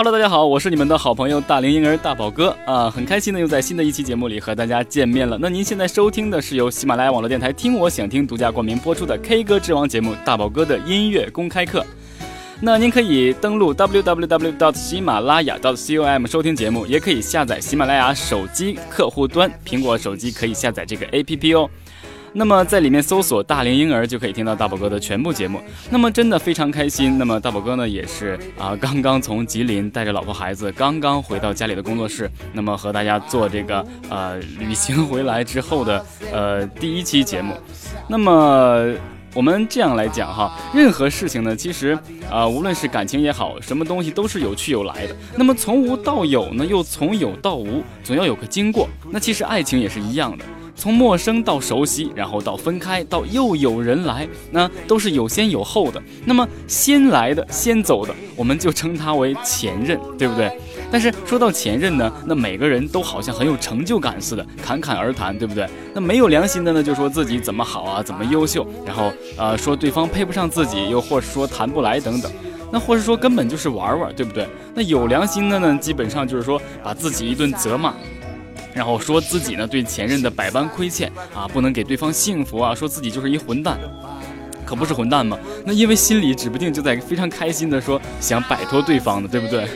Hello，大家好，我是你们的好朋友大龄婴儿大宝哥啊，很开心呢，又在新的一期节目里和大家见面了。那您现在收听的是由喜马拉雅网络电台听我想听独家冠名播出的 K 歌之王节目大宝哥的音乐公开课。那您可以登录 www. 喜马拉雅 .com 收听节目，也可以下载喜马拉雅手机客户端，苹果手机可以下载这个 APP 哦。那么在里面搜索“大龄婴儿”就可以听到大宝哥的全部节目。那么真的非常开心。那么大宝哥呢也是啊，刚刚从吉林带着老婆孩子刚刚回到家里的工作室，那么和大家做这个呃旅行回来之后的呃第一期节目。那么我们这样来讲哈，任何事情呢，其实啊无论是感情也好，什么东西都是有去有来的。那么从无到有呢，又从有到无，总要有个经过。那其实爱情也是一样的。从陌生到熟悉，然后到分开，到又有人来，那都是有先有后的。那么先来的、先走的，我们就称他为前任，对不对？但是说到前任呢，那每个人都好像很有成就感似的，侃侃而谈，对不对？那没有良心的呢，就说自己怎么好啊，怎么优秀，然后呃说对方配不上自己，又或是说谈不来等等，那或是说根本就是玩玩，对不对？那有良心的呢，基本上就是说把自己一顿责骂。然后说自己呢对前任的百般亏欠啊，不能给对方幸福啊，说自己就是一混蛋，可不是混蛋吗？那因为心里指不定就在非常开心的说想摆脱对方的，对不对？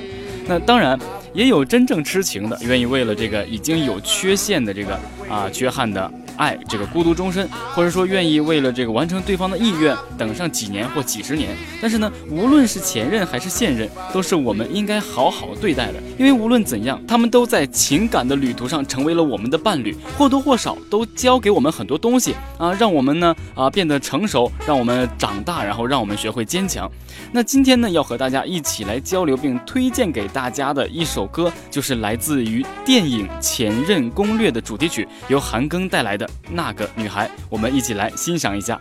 那当然也有真正痴情的，愿意为了这个已经有缺陷的这个啊缺憾的。爱这个孤独终身，或者说愿意为了这个完成对方的意愿，等上几年或几十年。但是呢，无论是前任还是现任，都是我们应该好好对待的。因为无论怎样，他们都在情感的旅途上成为了我们的伴侣，或多或少都教给我们很多东西啊，让我们呢啊变得成熟，让我们长大，然后让我们学会坚强。那今天呢，要和大家一起来交流并推荐给大家的一首歌，就是来自于电影《前任攻略》的主题曲，由韩庚带来的。那个女孩，我们一起来欣赏一下。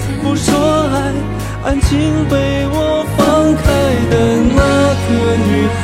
不说爱，安静被我放开的那个女孩，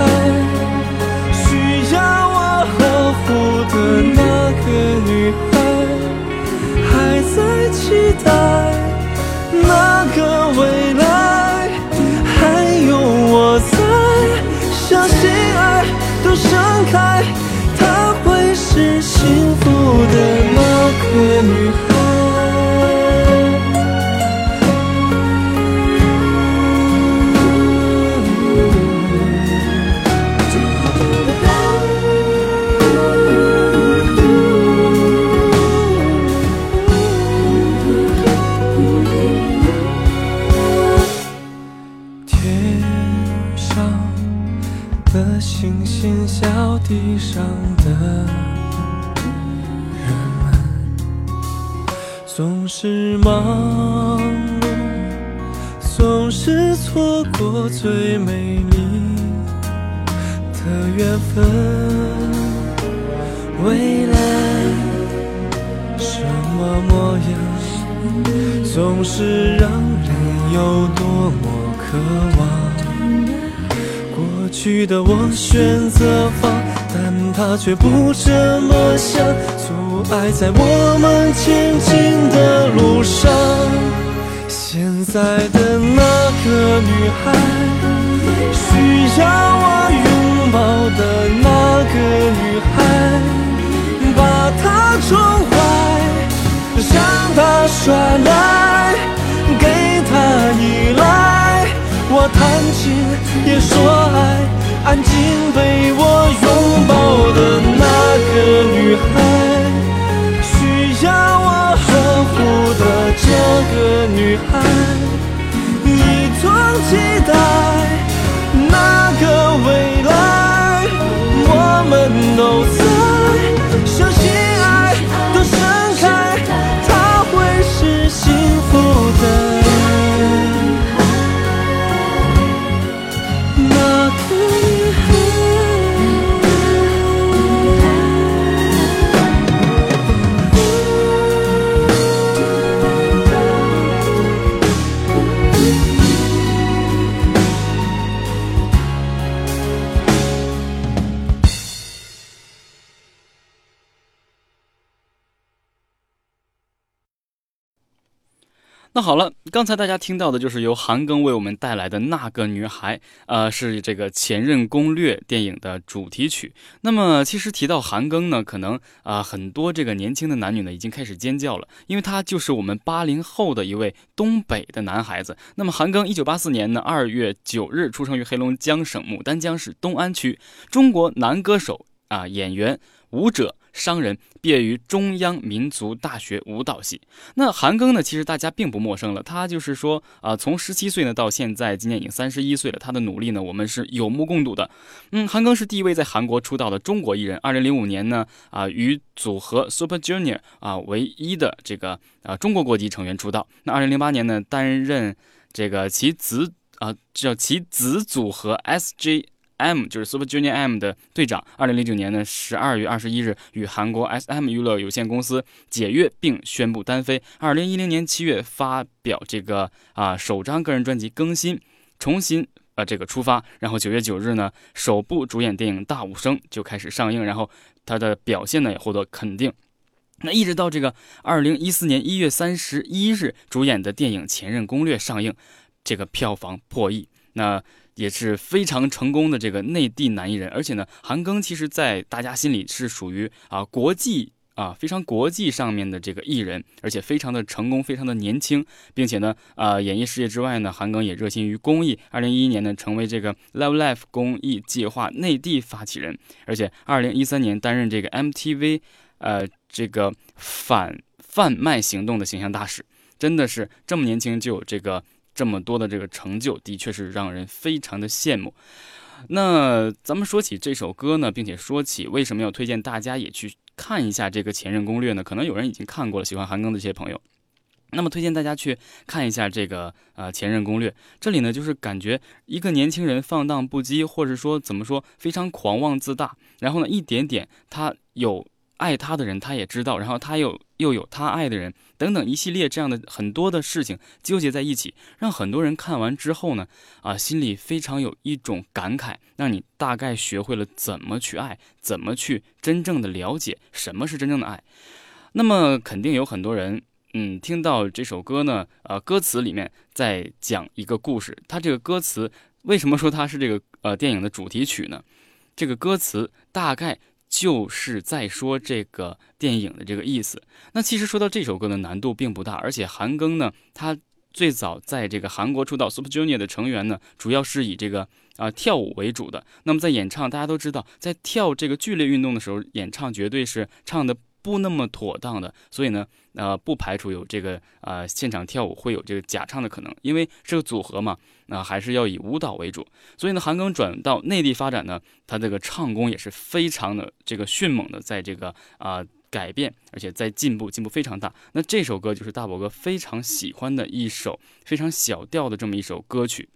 选择放，但他却不这么想，阻碍在我们前进的路上。现在的那个女孩，需要我拥抱的那个女孩。把她宠坏，让她耍赖，给她依赖。我弹琴也说爱，安静被我拥抱的那个女孩，需要我呵护的这个女孩，一同期待那个未好了，刚才大家听到的就是由韩庚为我们带来的那个女孩，呃，是这个《前任攻略》电影的主题曲。那么，其实提到韩庚呢，可能啊，很多这个年轻的男女呢已经开始尖叫了，因为他就是我们八零后的一位东北的男孩子。那么，韩庚一九八四年呢二月九日出生于黑龙江省牡丹江市东安区，中国男歌手啊，演员、舞者。商人毕业于中央民族大学舞蹈系。那韩庚呢？其实大家并不陌生了。他就是说啊，从十七岁呢到现在，今年已经三十一岁了。他的努力呢，我们是有目共睹的。嗯，韩庚是第一位在韩国出道的中国艺人。二零零五年呢，啊，与组合 Super Junior 啊唯一的这个啊中国国籍成员出道。那二零零八年呢，担任这个其子啊叫其子组合 S.J。M 就是 Super Junior M 的队长。二零零九年呢，十二月二十一日与韩国 SM 娱乐有限公司解约，并宣布单飞。二零一零年七月发表这个啊首张个人专辑《更新》，重新呃这个出发。然后九月九日呢，首部主演电影《大武生》就开始上映，然后他的表现呢也获得肯定。那一直到这个二零一四年一月三十一日主演的电影《前任攻略》上映，这个票房破亿。那也是非常成功的这个内地男艺人，而且呢，韩庚其实，在大家心里是属于啊国际啊非常国际上面的这个艺人，而且非常的成功，非常的年轻，并且呢，啊演艺事业之外呢，韩庚也热心于公益。二零一一年呢，成为这个 Love Life 公益计划内地发起人，而且二零一三年担任这个 MTV，呃这个反贩卖行动的形象大使，真的是这么年轻就有这个。这么多的这个成就，的确是让人非常的羡慕。那咱们说起这首歌呢，并且说起为什么要推荐大家也去看一下这个《前任攻略》呢？可能有人已经看过了，喜欢韩庚的一些朋友，那么推荐大家去看一下这个呃《前任攻略》。这里呢，就是感觉一个年轻人放荡不羁，或者说怎么说非常狂妄自大，然后呢，一点点他有。爱他的人，他也知道，然后他又又有他爱的人，等等一系列这样的很多的事情纠结在一起，让很多人看完之后呢，啊，心里非常有一种感慨，让你大概学会了怎么去爱，怎么去真正的了解什么是真正的爱。那么肯定有很多人，嗯，听到这首歌呢，呃，歌词里面在讲一个故事。它这个歌词为什么说它是这个呃电影的主题曲呢？这个歌词大概。就是在说这个电影的这个意思。那其实说到这首歌的难度并不大，而且韩庚呢，他最早在这个韩国出道，Super Junior 的成员呢，主要是以这个啊跳舞为主的。那么在演唱，大家都知道，在跳这个剧烈运动的时候，演唱绝对是唱的不那么妥当的。所以呢，呃，不排除有这个呃现场跳舞会有这个假唱的可能，因为这个组合嘛。那还是要以舞蹈为主，所以呢，韩庚转到内地发展呢，他这个唱功也是非常的这个迅猛的，在这个啊改变，而且在进步，进步非常大。那这首歌就是大宝哥非常喜欢的一首非常小调的这么一首歌曲。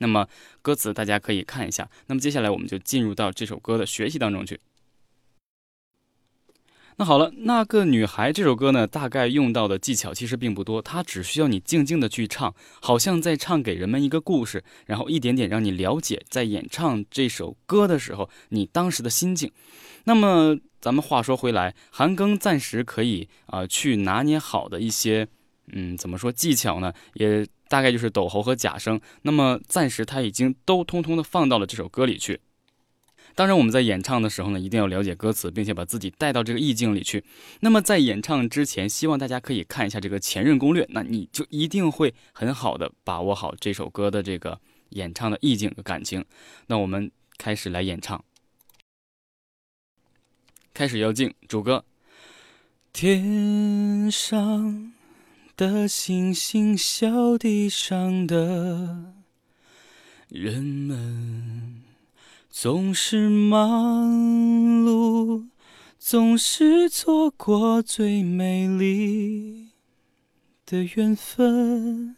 那么歌词大家可以看一下。那么接下来我们就进入到这首歌的学习当中去。那好了，那个女孩这首歌呢，大概用到的技巧其实并不多，它只需要你静静的去唱，好像在唱给人们一个故事，然后一点点让你了解在演唱这首歌的时候你当时的心境。那么咱们话说回来，韩庚暂时可以啊去拿捏好的一些，嗯，怎么说技巧呢？也大概就是抖喉和假声。那么暂时他已经都通通的放到了这首歌里去。当然，我们在演唱的时候呢，一定要了解歌词，并且把自己带到这个意境里去。那么在演唱之前，希望大家可以看一下这个前任攻略，那你就一定会很好的把握好这首歌的这个演唱的意境和感情。那我们开始来演唱，开始要敬，主歌。天上的星星，小地上的人们。总是忙碌，总是错过最美丽的缘分。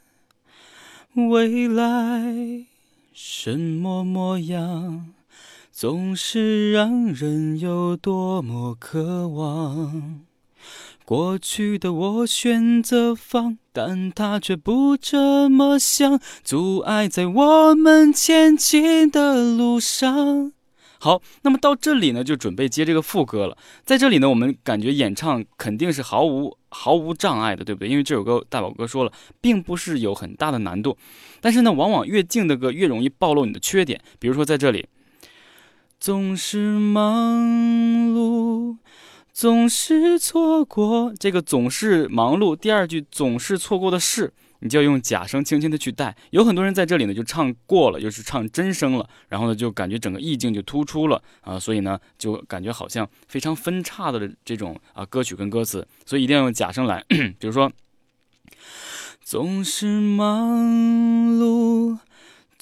未来什么模样，总是让人有多么渴望。过去的我选择放，但他却不这么想，阻碍在我们前进的路上。好，那么到这里呢，就准备接这个副歌了。在这里呢，我们感觉演唱肯定是毫无毫无障碍的，对不对？因为这首歌大宝哥说了，并不是有很大的难度。但是呢，往往越静的歌越容易暴露你的缺点，比如说在这里，总是忙碌。总是错过这个总是忙碌，第二句总是错过的事，你就要用假声轻轻的去带。有很多人在这里呢就唱过了，就是唱真声了，然后呢就感觉整个意境就突出了啊，所以呢就感觉好像非常分叉的这种啊歌曲跟歌词，所以一定要用假声来，比如说总是忙碌。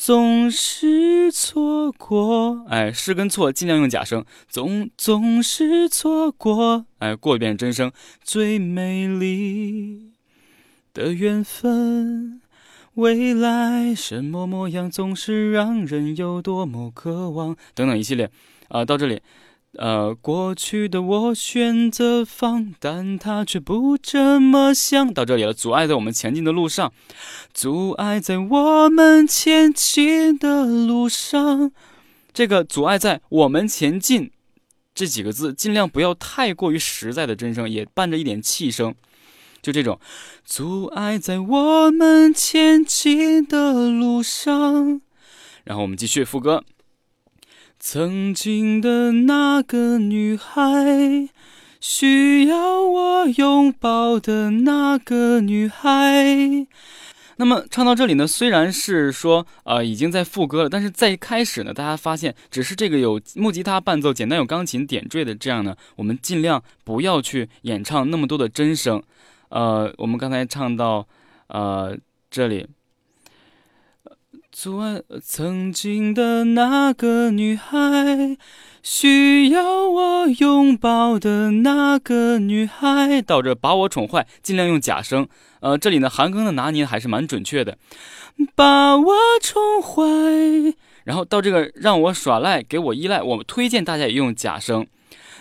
总是错过，哎，是跟错尽量用假声。总总是错过，哎，过一遍真声。最美丽的缘分，未来什么模样，总是让人有多么渴望。等等一系列，啊，到这里。呃，过去的我选择放，但他却不这么想。到这里了，阻碍在我们前进的路上，阻碍在我们前进的路上。这个阻碍在我们前进这几个字，尽量不要太过于实在的真声，也伴着一点气声。就这种，阻碍在我们前进的路上。然后我们继续副歌。曾经的那个女孩，需要我拥抱的那个女孩。那么唱到这里呢，虽然是说呃已经在副歌了，但是在一开始呢，大家发现只是这个有木吉他伴奏，简单有钢琴点缀的这样呢，我们尽量不要去演唱那么多的真声。呃，我们刚才唱到呃这里。昨晚曾经的那个女孩，需要我拥抱的那个女孩，到这把我宠坏，尽量用假声。呃，这里呢，韩庚的拿捏还是蛮准确的，把我宠坏。然后到这个让我耍赖，给我依赖，我们推荐大家也用假声，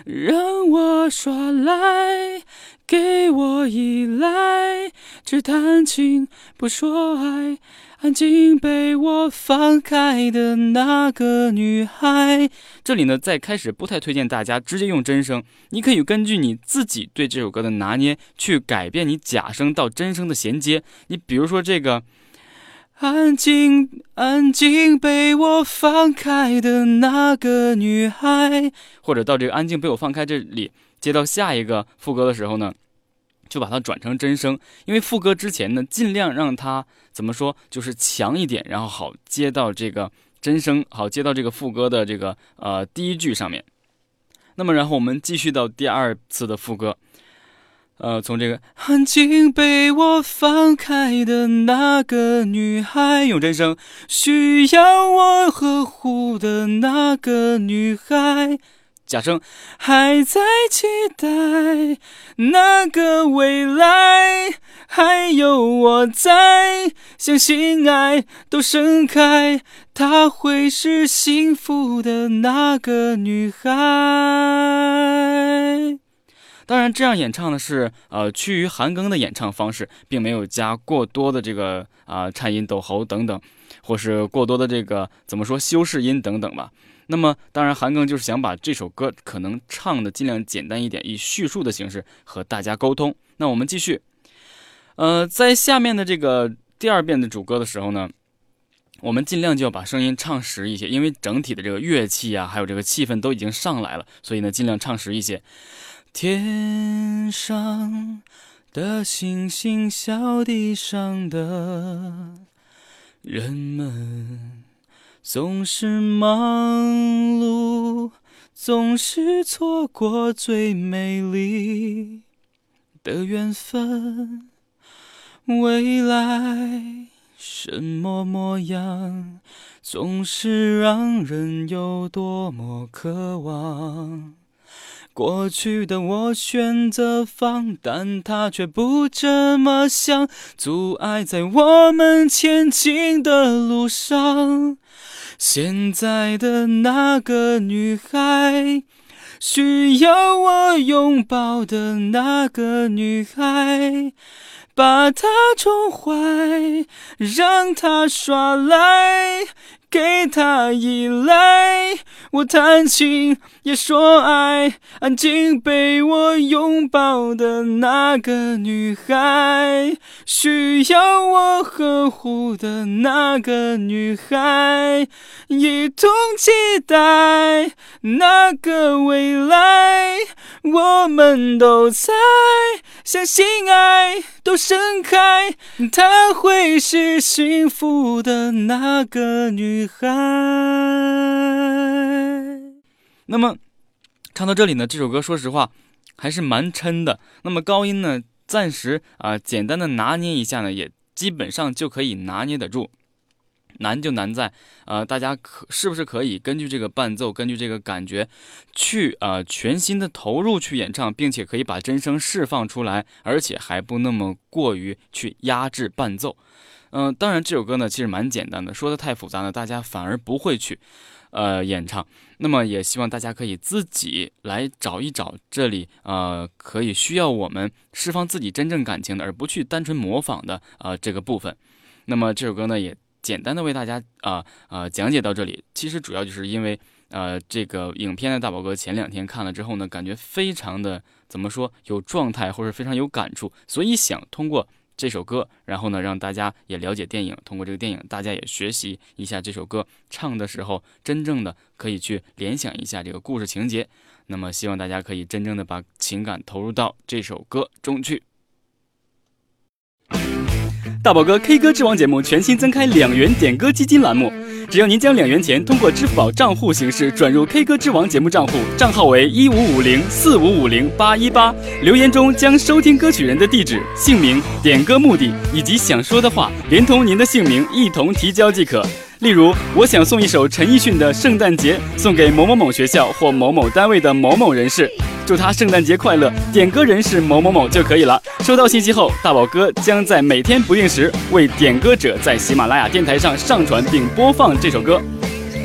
让我耍赖，给我依赖，只谈情不说爱。安静被我放开的那个女孩，这里呢，在开始不太推荐大家直接用真声，你可以根据你自己对这首歌的拿捏去改变你假声到真声的衔接。你比如说这个，安静安静被我放开的那个女孩，或者到这个安静被我放开这里接到下一个副歌的时候呢。就把它转成真声，因为副歌之前呢，尽量让它怎么说，就是强一点，然后好接到这个真声，好接到这个副歌的这个呃第一句上面。那么，然后我们继续到第二次的副歌，呃，从这个安静被我放开的那个女孩，用真声，需要我呵护的那个女孩。假声，还在期待那个未来，还有我在，相信爱都盛开，她会是幸福的那个女孩。当然，这样演唱的是呃趋于韩庚的演唱方式，并没有加过多的这个啊颤音、抖喉等等，或是过多的这个怎么说修饰音等等吧。那么，当然，韩庚就是想把这首歌可能唱的尽量简单一点，以叙述的形式和大家沟通。那我们继续，呃，在下面的这个第二遍的主歌的时候呢，我们尽量就要把声音唱实一些，因为整体的这个乐器啊，还有这个气氛都已经上来了，所以呢，尽量唱实一些。天上的星星，小地上的人们。总是忙碌，总是错过最美丽的缘分。未来什么模样，总是让人有多么渴望。过去的我选择放，但他却不这么想，阻碍在我们前进的路上。现在的那个女孩，需要我拥抱的那个女孩，把她宠坏，让她耍赖。给他依赖，我弹琴也说爱，安静被我拥抱的那个女孩，需要我呵护的那个女孩，一同期待那个未来，我们都在相信爱都盛开，她会是幸福的那个女。女孩。那么，唱到这里呢，这首歌说实话还是蛮抻的。那么高音呢，暂时啊简单的拿捏一下呢，也基本上就可以拿捏得住。难就难在，呃，大家可是不是可以根据这个伴奏，根据这个感觉，去呃全心的投入去演唱，并且可以把真声释放出来，而且还不那么过于去压制伴奏。嗯，当然这首歌呢其实蛮简单的，说的太复杂呢，大家反而不会去，呃演唱。那么也希望大家可以自己来找一找这里，呃，可以需要我们释放自己真正感情的，而不去单纯模仿的啊这个部分。那么这首歌呢也简单的为大家啊啊讲解到这里。其实主要就是因为呃这个影片的大宝哥前两天看了之后呢，感觉非常的怎么说有状态或者非常有感触，所以想通过。这首歌，然后呢，让大家也了解电影。通过这个电影，大家也学习一下这首歌唱的时候，真正的可以去联想一下这个故事情节。那么，希望大家可以真正的把情感投入到这首歌中去。大宝哥 K 歌之王节目全新增开两元点歌基金栏目。只要您将两元钱通过支付宝账户形式转入 K 歌之王节目账户，账号为一五五零四五五零八一八，留言中将收听歌曲人的地址、姓名、点歌目的以及想说的话，连同您的姓名一同提交即可。例如，我想送一首陈奕迅的《圣诞节》，送给某某某学校或某某单位的某某人士。祝他圣诞节快乐！点歌人是某某某就可以了。收到信息后，大宝哥将在每天不定时为点歌者在喜马拉雅电台上上传并播放这首歌。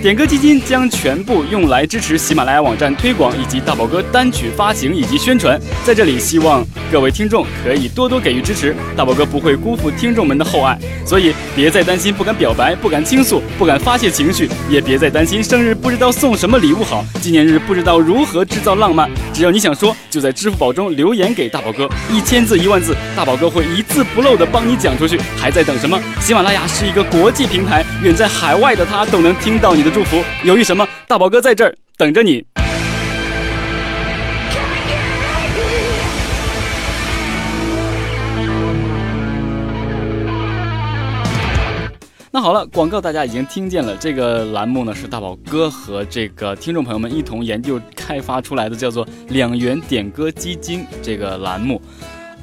点歌基金将全部用来支持喜马拉雅网站推广以及大宝哥单曲发行以及宣传。在这里，希望各位听众可以多多给予支持，大宝哥不会辜负听众们的厚爱。所以，别再担心不敢表白、不敢倾诉、不敢发泄情绪，也别再担心生日不知道送什么礼物好，纪念日不知道如何制造浪漫。只要你想说，就在支付宝中留言给大宝哥，一千字、一万字，大宝哥会一字不漏的帮你讲出去。还在等什么？喜马拉雅是一个国际平台，远在海外的他都能听到你的。祝福，犹豫什么？大宝哥在这儿等着你。那好了，广告大家已经听见了。这个栏目呢是大宝哥和这个听众朋友们一同研究开发出来的，叫做“两元点歌基金”这个栏目。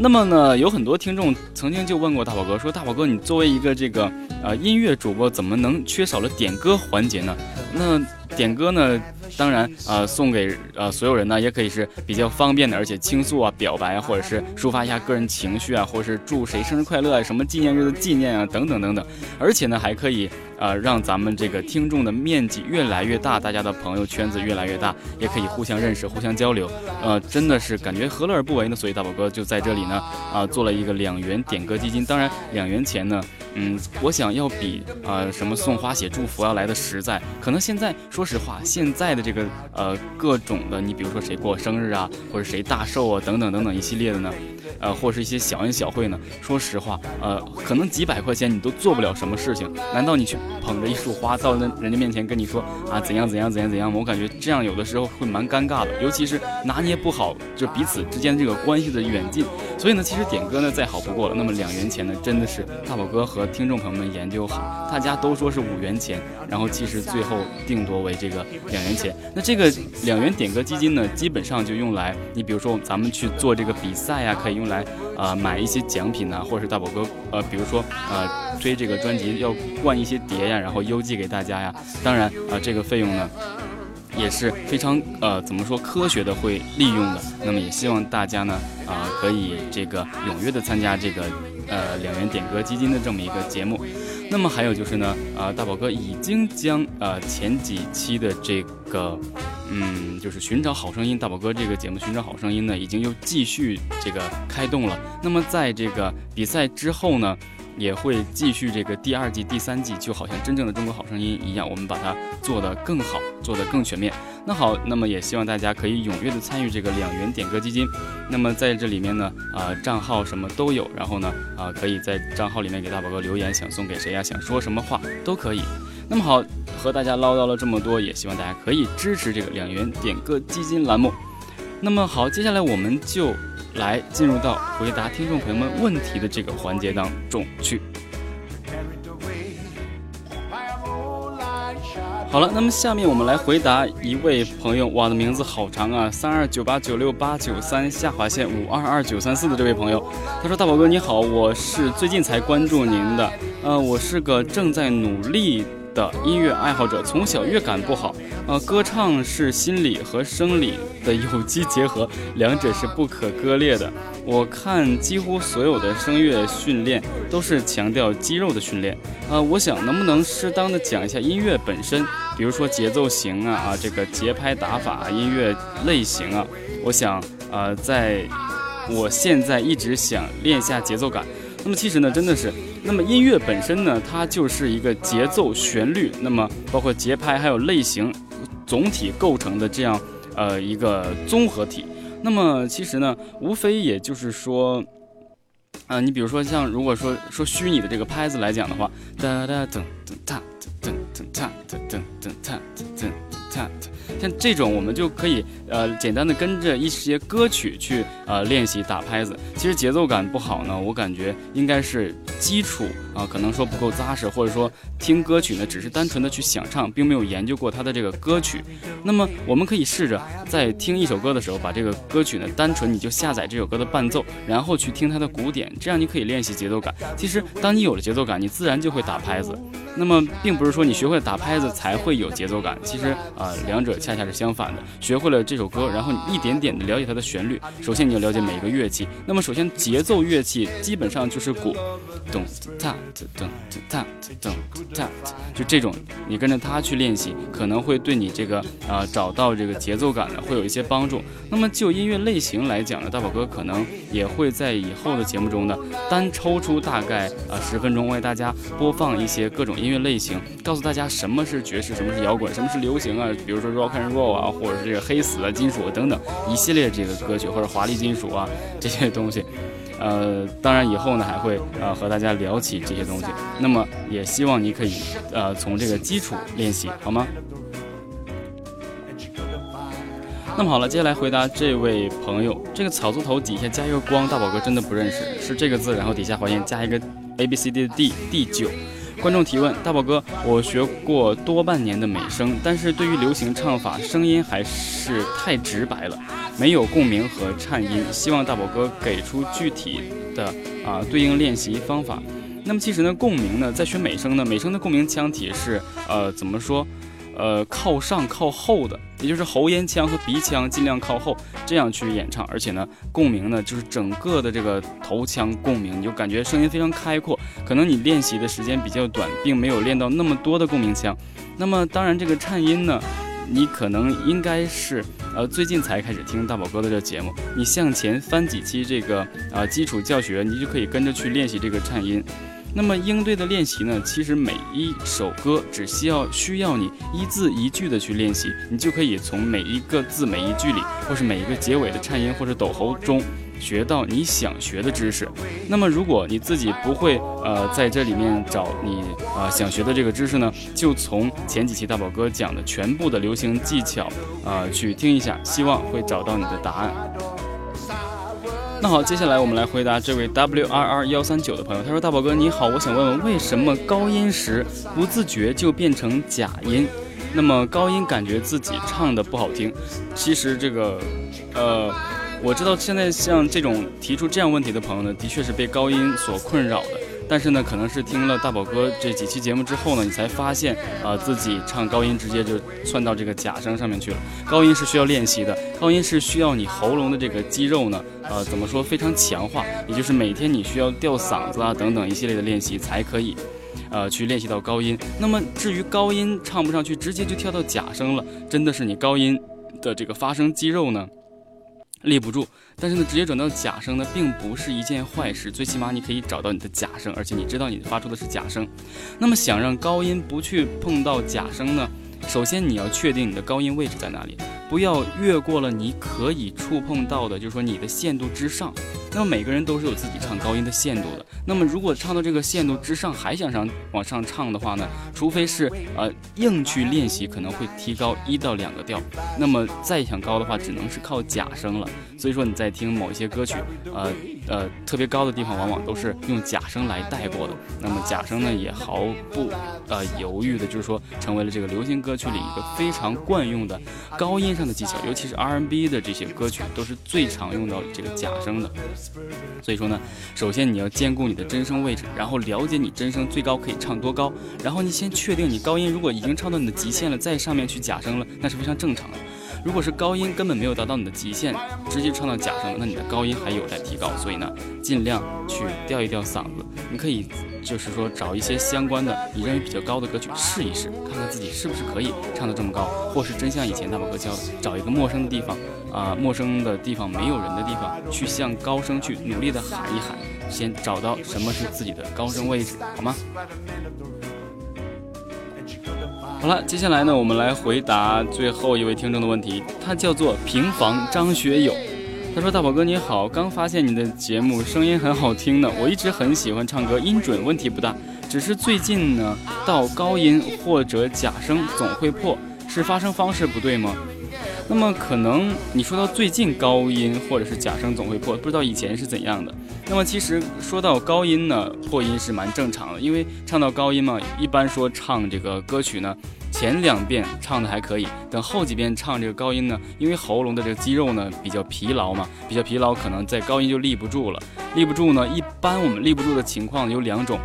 那么呢，有很多听众曾经就问过大宝哥，说大宝哥，你作为一个这个呃音乐主播，怎么能缺少了点歌环节呢？那点歌呢，当然，呃，送给呃所有人呢，也可以是比较方便的，而且倾诉啊、表白啊，或者是抒发一下个人情绪啊，或者是祝谁生日快乐啊、什么纪念日的纪念啊，等等等等。而且呢，还可以。呃，让咱们这个听众的面积越来越大，大家的朋友圈子越来越大，也可以互相认识、互相交流。呃，真的是感觉何乐而不为呢？所以大宝哥就在这里呢，啊，做了一个两元点歌基金。当然，两元钱呢，嗯，我想要比呃什么送花写祝福要来的实在。可能现在，说实话，现在的这个呃各种的，你比如说谁过生日啊，或者谁大寿啊，等等等等一系列的呢。呃，或是一些小恩小惠呢？说实话，呃，可能几百块钱你都做不了什么事情。难道你去捧着一束花到那人家面前跟你说啊怎样怎样怎样怎样？我感觉这样有的时候会蛮尴尬的，尤其是拿捏不好就彼此之间这个关系的远近。所以呢，其实点歌呢再好不过了。那么两元钱呢，真的是大宝哥和听众朋友们研究好，大家都说是五元钱，然后其实最后定夺为这个两元钱。那这个两元点歌基金呢，基本上就用来你比如说咱们去做这个比赛呀，可以用。来，呃，买一些奖品呐，或者是大宝哥，呃，比如说，呃，推这个专辑要灌一些碟呀，然后邮寄给大家呀。当然，啊，这个费用呢，也是非常，呃，怎么说，科学的会利用的。那么也希望大家呢，啊，可以这个踊跃的参加这个，呃，两元点歌基金的这么一个节目。那么还有就是呢，啊，大宝哥已经将，呃，前几期的这个。嗯，就是寻找好声音，大宝哥这个节目《寻找好声音》呢，已经又继续这个开动了。那么在这个比赛之后呢，也会继续这个第二季、第三季，就好像真正的中国好声音一样，我们把它做得更好，做得更全面。那好，那么也希望大家可以踊跃的参与这个两元点歌基金。那么在这里面呢，啊，账号什么都有，然后呢，啊，可以在账号里面给大宝哥留言，想送给谁呀？想说什么话都可以。那么好，和大家唠叨了这么多，也希望大家可以支持这个两元点歌基金栏目。那么好，接下来我们就来进入到回答听众朋友们问题的这个环节当中去。好了，那么下面我们来回答一位朋友，哇的名字好长啊，三二九八九六八九三下划线五二二九三四的这位朋友，他说：“大宝哥你好，我是最近才关注您的，呃，我是个正在努力。”的音乐爱好者，从小乐感不好，呃，歌唱是心理和生理的有机结合，两者是不可割裂的。我看几乎所有的声乐训练都是强调肌肉的训练，呃，我想能不能适当的讲一下音乐本身，比如说节奏型啊啊，这个节拍打法、音乐类型啊，我想呃，在我现在一直想练下节奏感。那么其实呢，真的是。那么音乐本身呢，它就是一个节奏、旋律，那么包括节拍还有类型，总体构成的这样呃一个综合体。那么其实呢，无非也就是说，啊，你比如说像如果说说虚拟的这个拍子来讲的话，哒哒噔噔哒噔噔哒噔噔噔哒噔噔哒。像这种，我们就可以呃简单的跟着一些歌曲去呃练习打拍子。其实节奏感不好呢，我感觉应该是基础啊，可能说不够扎实，或者说听歌曲呢只是单纯的去想唱，并没有研究过它的这个歌曲。那么我们可以试着在听一首歌的时候，把这个歌曲呢单纯你就下载这首歌的伴奏，然后去听它的鼓点，这样你可以练习节奏感。其实当你有了节奏感，你自然就会打拍子。那么并不是说你学会打拍子才会有节奏感，其实啊两者相恰恰是相反的。学会了这首歌，然后你一点点的了解它的旋律。首先你要了解每一个乐器。那么首先节奏乐器基本上就是鼓，咚哒咚哒咚哒，就这种，你跟着它去练习，可能会对你这个啊找到这个节奏感呢会有一些帮助。那么就音乐类型来讲呢，大宝哥可能也会在以后的节目中呢单抽出大概啊十分钟为大家播放一些各种。音乐类型，告诉大家什么是爵士，什么是摇滚，什么是流行啊？比如说 rock and roll 啊，或者是这个黑死啊、金属等等一系列这个歌曲，或者华丽金属啊这些东西。呃，当然以后呢还会呃和大家聊起这些东西。那么也希望你可以呃从这个基础练习，好吗？那么好了，接下来回答这位朋友，这个草字头底下加一个光，大宝哥真的不认识，是这个字，然后底下划线加一个 A B C D 的 D 第九。观众提问：大宝哥，我学过多半年的美声，但是对于流行唱法，声音还是太直白了，没有共鸣和颤音。希望大宝哥给出具体的啊对应练习方法。那么其实呢，共鸣呢，在学美声呢，美声的共鸣腔体是呃怎么说？呃靠上靠后的，也就是喉咽腔和鼻腔尽量靠后，这样去演唱。而且呢，共鸣呢就是整个的这个头腔共鸣，你就感觉声音非常开阔。可能你练习的时间比较短，并没有练到那么多的共鸣腔。那么当然，这个颤音呢。你可能应该是呃最近才开始听大宝哥的这节目，你向前翻几期这个啊基础教学，你就可以跟着去练习这个颤音。那么应对的练习呢，其实每一首歌只需要需要你一字一句的去练习，你就可以从每一个字每一句里，或是每一个结尾的颤音或者抖喉中。学到你想学的知识，那么如果你自己不会呃在这里面找你啊想学的这个知识呢，就从前几期大宝哥讲的全部的流行技巧啊去听一下，希望会找到你的答案。那好，接下来我们来回答这位 W R R 幺三九的朋友，他说大宝哥你好，我想问问为什么高音时不自觉就变成假音？那么高音感觉自己唱的不好听，其实这个呃。我知道现在像这种提出这样问题的朋友呢，的确是被高音所困扰的。但是呢，可能是听了大宝哥这几期节目之后呢，你才发现啊，自己唱高音直接就窜到这个假声上面去了。高音是需要练习的，高音是需要你喉咙的这个肌肉呢，呃，怎么说非常强化，也就是每天你需要吊嗓子啊等等一系列的练习才可以，呃，去练习到高音。那么至于高音唱不上去，直接就跳到假声了，真的是你高音的这个发声肌肉呢？立不住，但是呢，直接转到假声呢，并不是一件坏事。最起码你可以找到你的假声，而且你知道你发出的是假声。那么想让高音不去碰到假声呢？首先你要确定你的高音位置在哪里，不要越过了你可以触碰到的，就是说你的限度之上。那么每个人都是有自己唱高音的限度的。那么如果唱到这个限度之上还想上往上唱的话呢，除非是呃硬去练习，可能会提高一到两个调。那么再想高的话，只能是靠假声了。所以说你在听某一些歌曲，呃呃特别高的地方，往往都是用假声来带过的。那么假声呢，也毫不呃犹豫的，就是说成为了这个流行歌曲里一个非常惯用的高音上的技巧，尤其是 R&B 的这些歌曲都是最常用到这个假声的。所以说呢，首先你要兼顾你的真声位置，然后了解你真声最高可以唱多高，然后你先确定你高音如果已经唱到你的极限了，再上面去假声了，那是非常正常的。如果是高音根本没有达到你的极限，直接唱到假声，那你的高音还有待提高。所以呢，尽量去吊一吊嗓子。你可以就是说找一些相关的你认为比较高的歌曲试一试，看看自己是不是可以唱得这么高，或是真像以前大宝哥教的，找一个陌生的地方啊，陌生的地方没有人的地方，去向高声去努力的喊一喊，先找到什么是自己的高声位置，好吗？好了，接下来呢，我们来回答最后一位听众的问题。他叫做平房张学友，他说：“大宝哥你好，刚发现你的节目声音很好听呢，我一直很喜欢唱歌，音准问题不大，只是最近呢到高音或者假声总会破，是发声方式不对吗？”那么可能你说到最近高音或者是假声总会破，不知道以前是怎样的。那么其实说到高音呢，破音是蛮正常的，因为唱到高音嘛，一般说唱这个歌曲呢，前两遍唱的还可以，等后几遍唱这个高音呢，因为喉咙的这个肌肉呢比较疲劳嘛，比较疲劳，可能在高音就立不住了。立不住呢，一般我们立不住的情况有两种，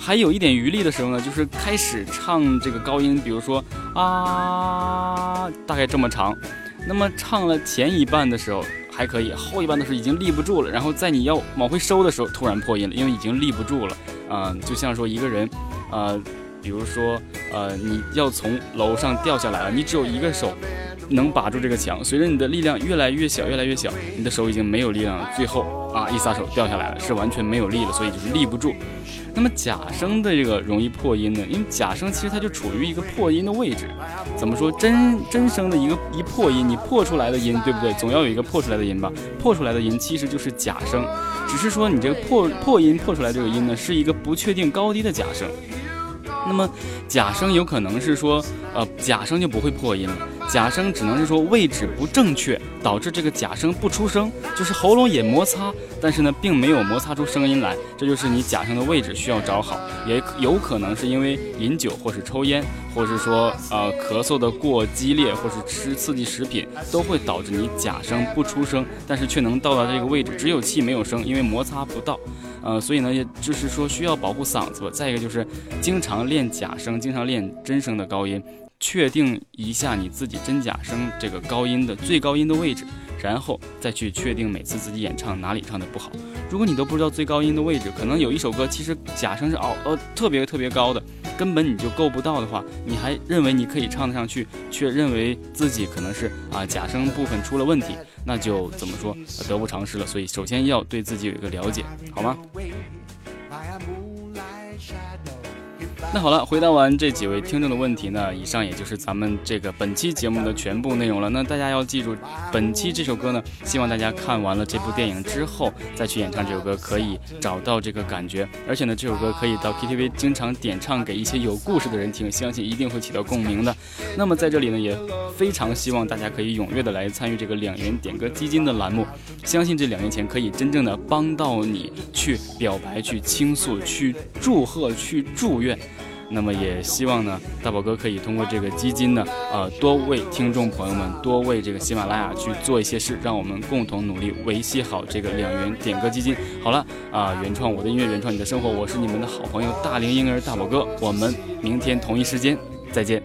还有一点余力的时候呢，就是开始唱这个高音，比如说啊，大概这么长。那么唱了前一半的时候还可以，后一半的时候已经立不住了，然后在你要往回收的时候突然破音了，因为已经立不住了。嗯，就像说一个人，呃，比如说，呃，你要从楼上掉下来了，你只有一个手能把住这个墙，随着你的力量越来越小，越来越小，你的手已经没有力量了，最后啊一撒手掉下来了，是完全没有力了，所以就是立不住。那么假声的这个容易破音呢？因为假声其实它就处于一个破音的位置。怎么说？真真声的一个一破音，你破出来的音，对不对？总要有一个破出来的音吧？破出来的音其实就是假声，只是说你这个破破音破出来这个音呢，是一个不确定高低的假声。那么假声有可能是说，呃，假声就不会破音了。假声只能是说位置不正确，导致这个假声不出声，就是喉咙也摩擦，但是呢，并没有摩擦出声音来，这就是你假声的位置需要找好。也有可能是因为饮酒或是抽烟，或是说呃咳嗽的过激烈，或是吃刺激食品，都会导致你假声不出声，但是却能到达这个位置，只有气没有声，因为摩擦不到。呃，所以呢，也就是说需要保护嗓子。再一个就是经常练假声，经常练真声的高音。确定一下你自己真假声这个高音的最高音的位置，然后再去确定每次自己演唱哪里唱的不好。如果你都不知道最高音的位置，可能有一首歌其实假声是哦呃特别特别高的，根本你就够不到的话，你还认为你可以唱得上去，却认为自己可能是啊假声部分出了问题，那就怎么说得不偿失了。所以首先要对自己有一个了解，好吗？那好了，回答完这几位听众的问题呢，以上也就是咱们这个本期节目的全部内容了。那大家要记住，本期这首歌呢，希望大家看完了这部电影之后再去演唱这首歌，可以找到这个感觉。而且呢，这首歌可以到 KTV 经常点唱给一些有故事的人听，相信一定会起到共鸣的。那么在这里呢，也非常希望大家可以踊跃的来参与这个两元点歌基金的栏目，相信这两元钱可以真正的帮到你去表白、去倾诉、去祝贺、去祝愿。那么也希望呢，大宝哥可以通过这个基金呢，呃，多为听众朋友们，多为这个喜马拉雅去做一些事，让我们共同努力维系好这个两元点歌基金。好了啊，原创我的音乐，原创你的生活，我是你们的好朋友大龄婴儿大宝哥，我们明天同一时间再见。